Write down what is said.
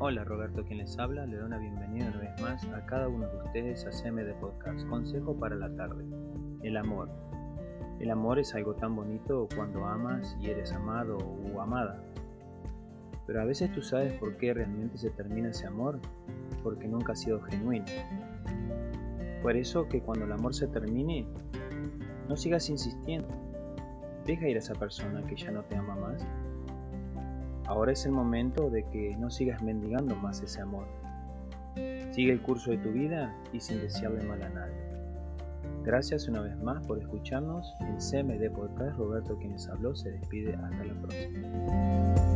Hola, Roberto quien les habla, le doy una bienvenida una vez más a cada uno de ustedes a CMD Podcast, Consejo para la tarde. El amor. El amor es algo tan bonito cuando amas y eres amado o amada. Pero a veces tú sabes por qué realmente se termina ese amor, porque nunca ha sido genuino. Por eso que cuando el amor se termine, no sigas insistiendo. Deja ir a esa persona que ya no te ama más Ahora es el momento de que no sigas mendigando más ese amor. Sigue el curso de tu vida y sin desearle mal a nadie. Gracias una vez más por escucharnos. El CMD Podcast Roberto quienes habló se despide hasta la próxima.